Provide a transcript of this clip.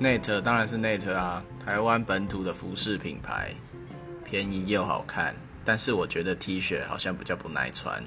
net 当然是 net 啊，台湾本土的服饰品牌，便宜又好看，但是我觉得 T 恤好像比较不耐穿。